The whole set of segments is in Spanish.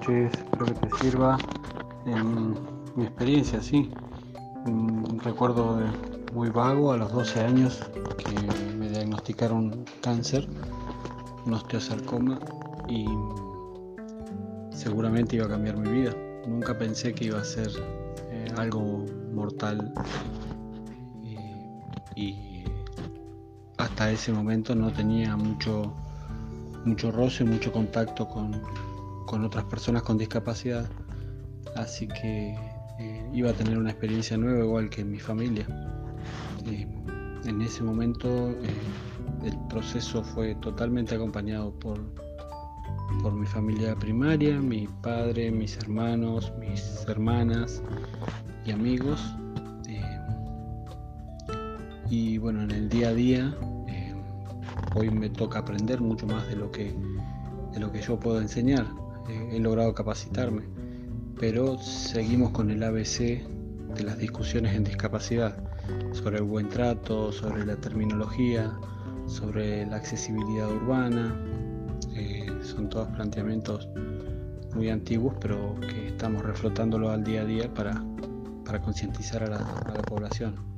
espero que te sirva en mi experiencia, sí. Un recuerdo muy vago a los 12 años que me diagnosticaron cáncer, un osteosarcoma y seguramente iba a cambiar mi vida. Nunca pensé que iba a ser eh, algo mortal y hasta ese momento no tenía mucho, mucho roce, mucho contacto con, otras personas con discapacidad, así que eh, iba a tener una experiencia nueva igual que mi familia. Eh, en ese momento eh, el proceso fue totalmente acompañado por, por mi familia primaria, mi padre, mis hermanos, mis hermanas y amigos y bueno, en el día a día hoy me toca aprender mucho más de lo que, de lo que yo puedo enseñar. Eh, he logrado capacitarme, pero seguimos con el ABC de las discusiones en discapacidad, sobre el buen trato, sobre la terminología, sobre la accesibilidad urbana. Eh, son todos planteamientos muy antiguos, pero que estamos reflotándolo al día a día para, para concientizar a la población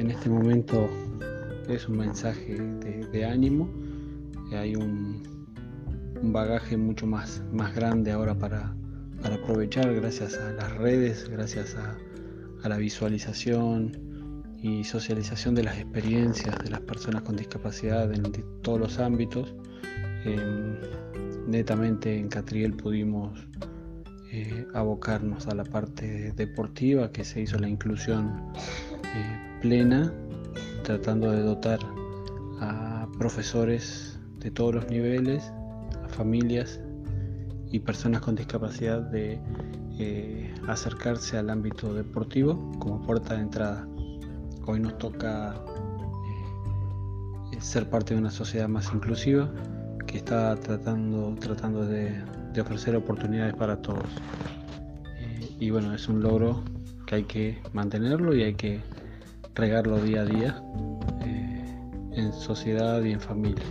en este momento es un mensaje de, ánimo. Hay un, bagaje mucho más, más grande ahora para, aprovechar gracias a las redes, gracias a, la visualización y socialización de las experiencias de las personas con discapacidad en todos los ámbitos. netamente en Catriel pudimos eh, abocarnos a la parte deportiva que se hizo la inclusión eh, plena, tratando de dotar a profesores de todos los niveles, a familias y personas con discapacidad de eh, acercarse al ámbito deportivo como puerta de entrada. Hoy nos toca eh, ser parte de una sociedad más inclusiva que está tratando, tratando de, ofrecer oportunidades para todos. Eh, y bueno, es un logro que hay que mantenerlo y hay que regarlo día a día en sociedad y en familia.